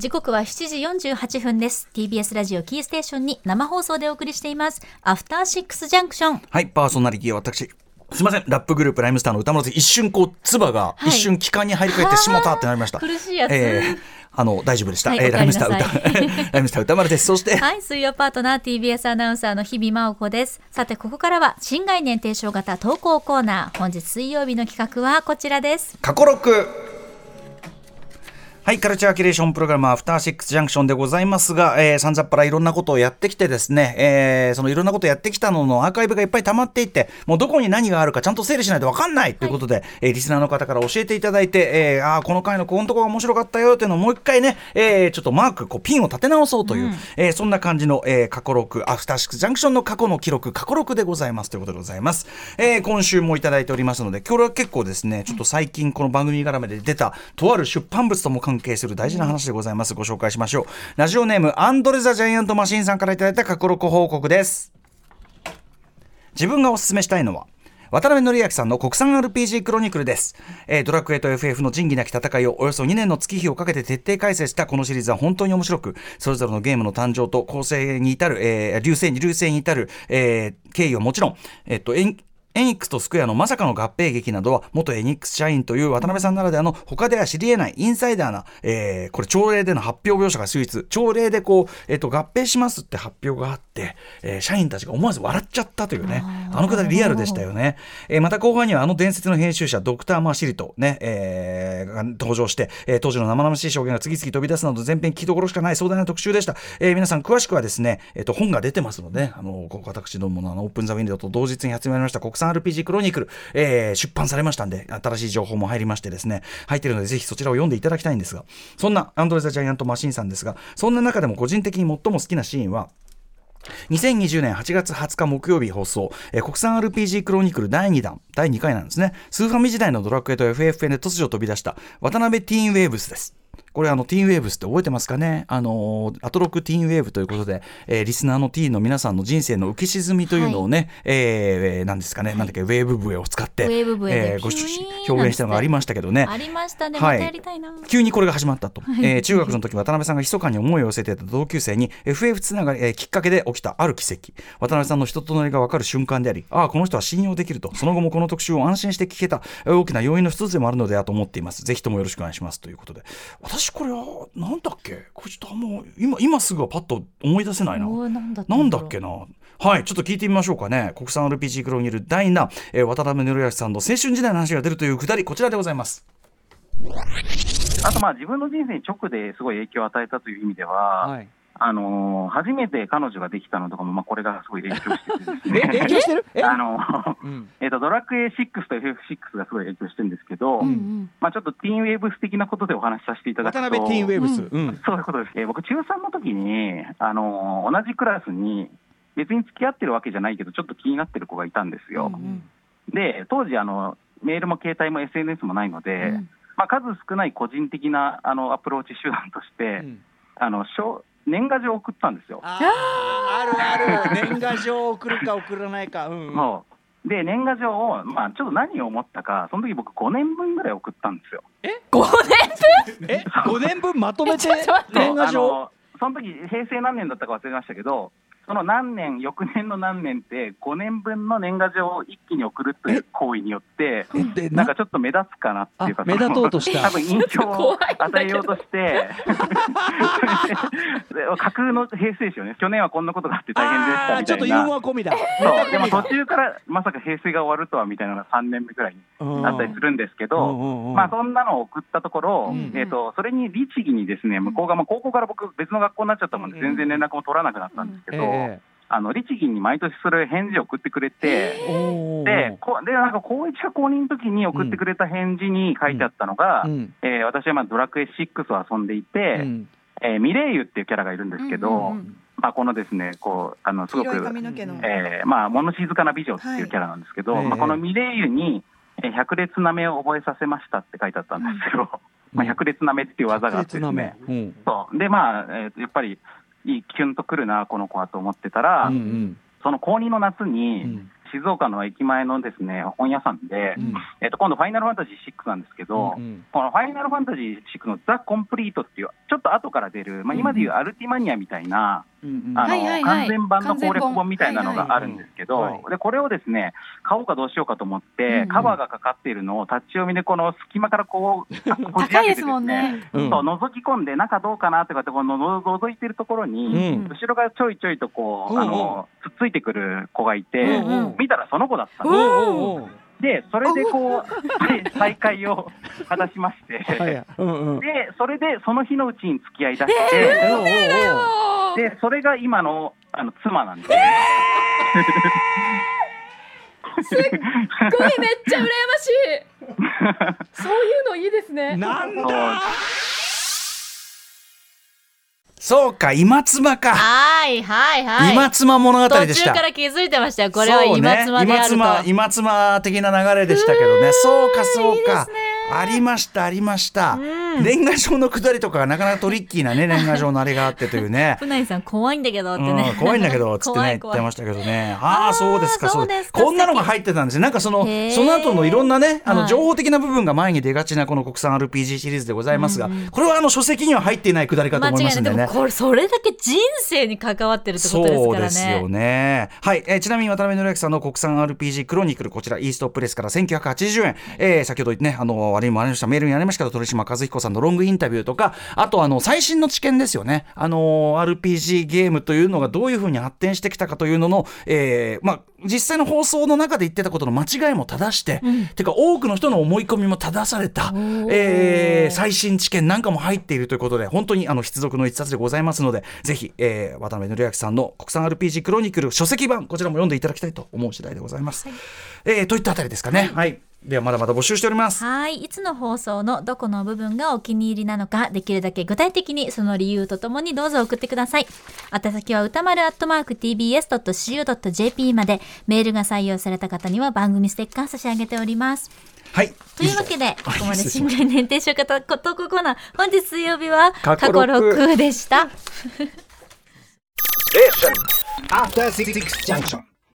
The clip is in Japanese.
時刻は7時48分です。TBS ラジオキーステーションに生放送でお送りしています。アフターシックスジャンクションはい、パーソナリティは私。すみません、ラップグループライムスターの歌丸です。一瞬こう、唾が、はい。一瞬気管に入り替えてしもたってなりました。苦しいやつ。えーあの、大丈夫でした。はいえーライムスター歌、ライムスター歌丸です。そして、はい水曜パートナー TBS アナウンサーの日々真央子です。さてここからは新概念提唱型投稿コーナー。本日水曜日の企画はこちらです。過去録はい、カルチャーキュレーションプログラムアフターシックスジャンクションでございますが、えー、さんざっぱらいろんなことをやってきてですね、えー、そのいろんなことをやってきたののアーカイブがいっぱい溜まっていって、もうどこに何があるかちゃんと整理しないと分かんないということで、えーリスナーの方から教えていただいて、えー、あーこの回のここのとこが面白かったよっていうのをもう一回ね、えー、ちょっとマーク、こうピンを立て直そうという、えーそんな感じの、えー、過去録、アフターシックスジャンクションの過去の記録、過去録でございますということでございます。えー、今週もいただいておりますので、今日は結構ですね、ちょっと最近この番組絡めで出た、とある出版物とも関係する大事な話でございます。ご紹介しましょう。ラジオネーム、アンドレ・ザ・ジャイアント・マシンさんからいただいた過去録報告です。自分がおすすめしたいのは渡辺則明さんの国産 RPG クロニクルです、えードラクエと FF の仁義なき戦いをおよそ2年の月日をかけて徹底解説したこのシリーズは本当に面白くそれぞれのゲームの誕生と構成に至る、えー流星に流星に至る、えー経緯はもちろん、えっとエニックスとスクエアのまさかの合併劇などは元エニックス社員という渡辺さんならではの他では知り得ないインサイダーな、えーこれ朝礼での発表描写が秀逸。朝礼でこう、えっと合併しますって発表があって、えー社員たちが思わず笑っちゃったというねあのくだりリアルでしたよね、えーまた後半にはあの伝説の編集者ドクター・マーシリト、ねえーが登場して、えー当時の生々しい証言が次々飛び出すなど全編聞きどころしかない壮大な特集でした、えー皆さん詳しくはですね、えー、と本が出てますので、あのこ私どものあのオープン・ザ・ウィンドウと同日に発売されました国産 RPG クロニクル、えー出版されましたんで新しい情報も入りましてですね入ってるのでぜひそちらを読んでいただきたいんですがそんなアンドレ・ザ・ジャイアント・マシンさんですがそんな中でも個人的に最も好きなシーンは2020年8月20日木曜日放送、えー国産 RPG クロニクル第2弾、第2回なんですね。スーファミ時代のドラクエと FFN で突如飛び出した渡辺ティーンウェーブスです。これあのティーンウェーブスって覚えてますかね？あのーアトロクティーンウェーブということで、えーリスナーのティーンの皆さんの人生の浮き沈みというのをね、えーなんですかね、なんだっけ、ウェーブ笛を使って、ウェーブ笛でえーご表現したのがありましたけどね。ありましたね。はい。またやりたいな、急にこれが始まったと、えー中学の時渡辺さんが密かに思いを寄せていた同級生に FF つながり、えーきっかけで起きたある奇跡。渡辺さんの人となりが分かる瞬間でありああこの人は信用できると。その後もこの特集を安心して聞けたえー大きな要因の一つでもあるのではと思っています。ぜひともよろしくお願いします。ということで。私これはなんだっけ？これちょっとあんま今今すぐはパッと思い出せないななんだっけな？はい、ちょっと聞いてみましょうかね。国産 RPG クロニル第2弾、えー渡辺則明さんの青春時代の話が出るというくだり、こちらでございます。あとまあ自分の人生に直ですごい影響を与えたという意味では、い。あのー初めて彼女ができたのとかも、まあ、これがすごい影響しててですね。影響してる？え？あのうん。えっとドラクエ6と FF6 がすごい影響してるんですけど、まあ、ちょっとティーンウェーブス的なことでお話しさせていただくと渡辺ティーンウェーブス。うん。そういうことです、えー僕、中3の時に、あのー同じクラスに、別に付き合ってるわけじゃないけど、ちょっと気になってる子がいたんですよ。うんで、当時あの、メールも携帯も SNS もないので、うんまあ、数少ない個人的なあのアプローチ手段として、うんあの小年賀状を送ったんですよ。あーあるある。年賀状送るか送らないか。うん。そうで年賀状を、まあ、ちょっと何を思ったか、その時僕、5年分ぐらい送ったんですよ。五え、五年分まとめてちょっと待って年賀状。その時平成何年だったか忘れましたけど、その何年、翌年の何年って、5年分の年賀状を一気に送るという行為によって、な？んかちょっと目立つかなっていうか、あ目立とうとした？多分印象を与えようとして、で架空の平成史よね、去年はこんなことがあって大変でしたあーちょっとユみたいな。ーモア込みだ。そう。でも途中からまさか平成が終わるとはみたいなのが3年目ぐらいにうんあったりするんですけうんど、うんうん。まあ、そんなのを送ったところ、うんえー、とそれに律儀にですね向こうが、まあ、高校から僕、別の学校になっちゃったもんで、うん全然連絡も取らなくなったんですけど、えあの律儀に毎年それ返事を送ってくれて、えおーでこでなんか高1か高2の時に送ってくれた返事に書いてあったのが、うんえー私はまあドラクエ6を遊んでいて、うんえーミレイユっていうキャラがいるんですけど、うんうんうんまあ、このですねこうあのすごくえーまあ、物静かな美女っていうキャラなんですけど、はいまあ、このミレイユに、えー百列なめを覚えさせましたって書いてあったんですよ。まあ、百列なめっていう技があってですなめね。。うん。そうで、まあ、えーやっぱり、いい、キュンとくるな、この子はと思ってたら、うんうん。その高2の夏に、うん静岡の駅前のですね本屋さんで、うん。えっと今度、ファイナルファンタジー6なんですけど、うんこのファイナルファンタジー6のザ・コンプリートっていう、ちょっと後から出る、まあ、今でいうアルティマニアみたいな、うんうん。あのはいはいはい。完全版の攻略本みたいなのがあるんですけど、はいはいはいでこれをですね買おうかどうしようかと思って、うん。うんカバーがかかっているのを立ち読みで、この隙間からこう、あこじ開けて高いですもんね。うんそう覗き込んで、中どうかなとかってこのの覗いてるところに、うん。後ろからちょいちょいとこう、うんうん。あのつっついてくる子がいて、うんうん見たらその子だったんおです。うおうおうで、それでこう、はい再会を果たしまして、うんうん。で、それでその日のうちに付き合いだして、おうおうおうで、それが今のあの妻なんで。す。っごいめっちゃ羨ましい。そういうのいいですね。なんだそうか今妻か、はいはいはい。今妻物語途でした。中から気づいてましたよこれは今妻であると、ね、今妻今妻的な流れでしたけどね。そうかそうか。ありましたありました、年賀状のくだりとかがなかなかトリッキーなね年賀状のあれがあってというね。船井さん怖いんだけどってね、うん、怖いんだけど つってね言ってましたけどね。ああそうですかそう。ですかこんなのが入ってたんですね。なんかそのその後のいろんなねあのはい。情報的な部分が前に出がちなこの国産 RPG シリーズでございますが、これはあの書籍には入っていないくだりかと思いますんでね。もこれそれだけ人生に関わってるってことですそうからね。ですよね。はい、えーちなみに渡辺則明さんの国産 RPG クロニクルこちらイーストプレスから1980円、えー先ほどねあのあれにもありました。メールにありましたけど鳥島和彦さんのロングインタビューとかあとあの最新の知見ですよね。あの RPG ゲームというのがどういうふうに発展してきたかというのの、えーまあ実際の放送の中で言ってたことの間違いも正して、てか多くの人の思い込みも正された、えー最新知見なんかも入っているということで本当にあの必読の一冊でございますのでぜひ、えー渡辺則明さんの国産 RPG クロニクル書籍版こちらも読んでいただきたいと思う次第でございます。えーといったあたりですかね。はい、ではまだまだ募集しております。はい。いつの放送のどこの部分がお気に入りなのかできるだけ具体的にその理由とともにどうぞ送ってください。宛先は歌丸アットマーク tbs.co.jp までメールが採用された方には番組ステッカー差し上げております。はい。というわけでここまで失新概念定証型ことこコーナー本日水曜日は過去過去六6でした。After Six Junction.